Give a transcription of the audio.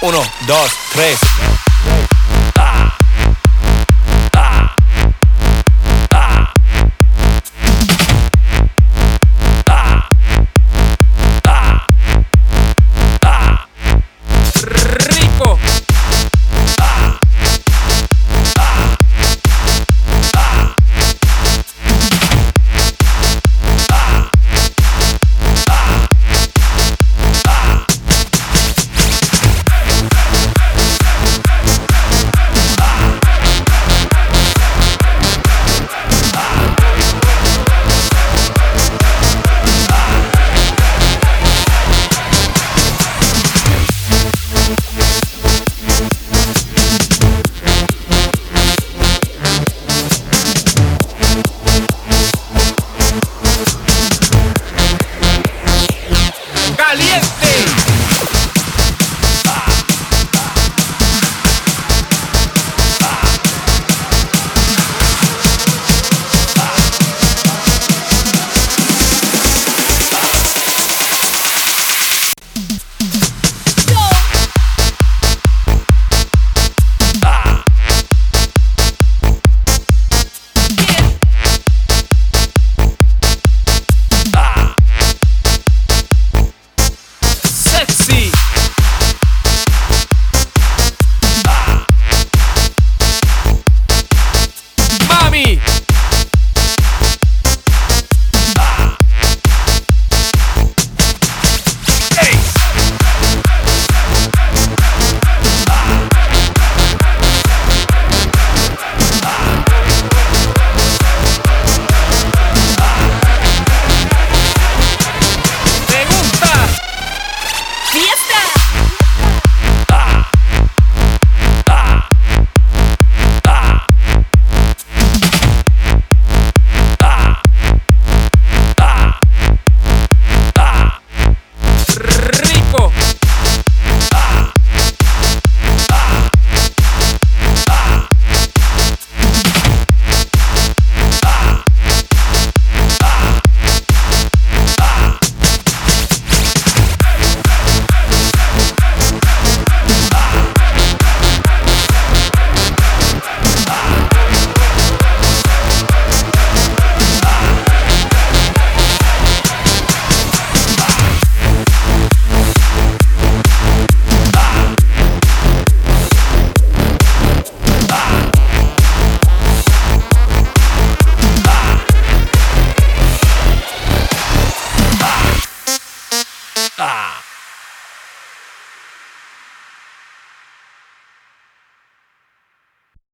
Uno, dos, tres. Rico. Stop!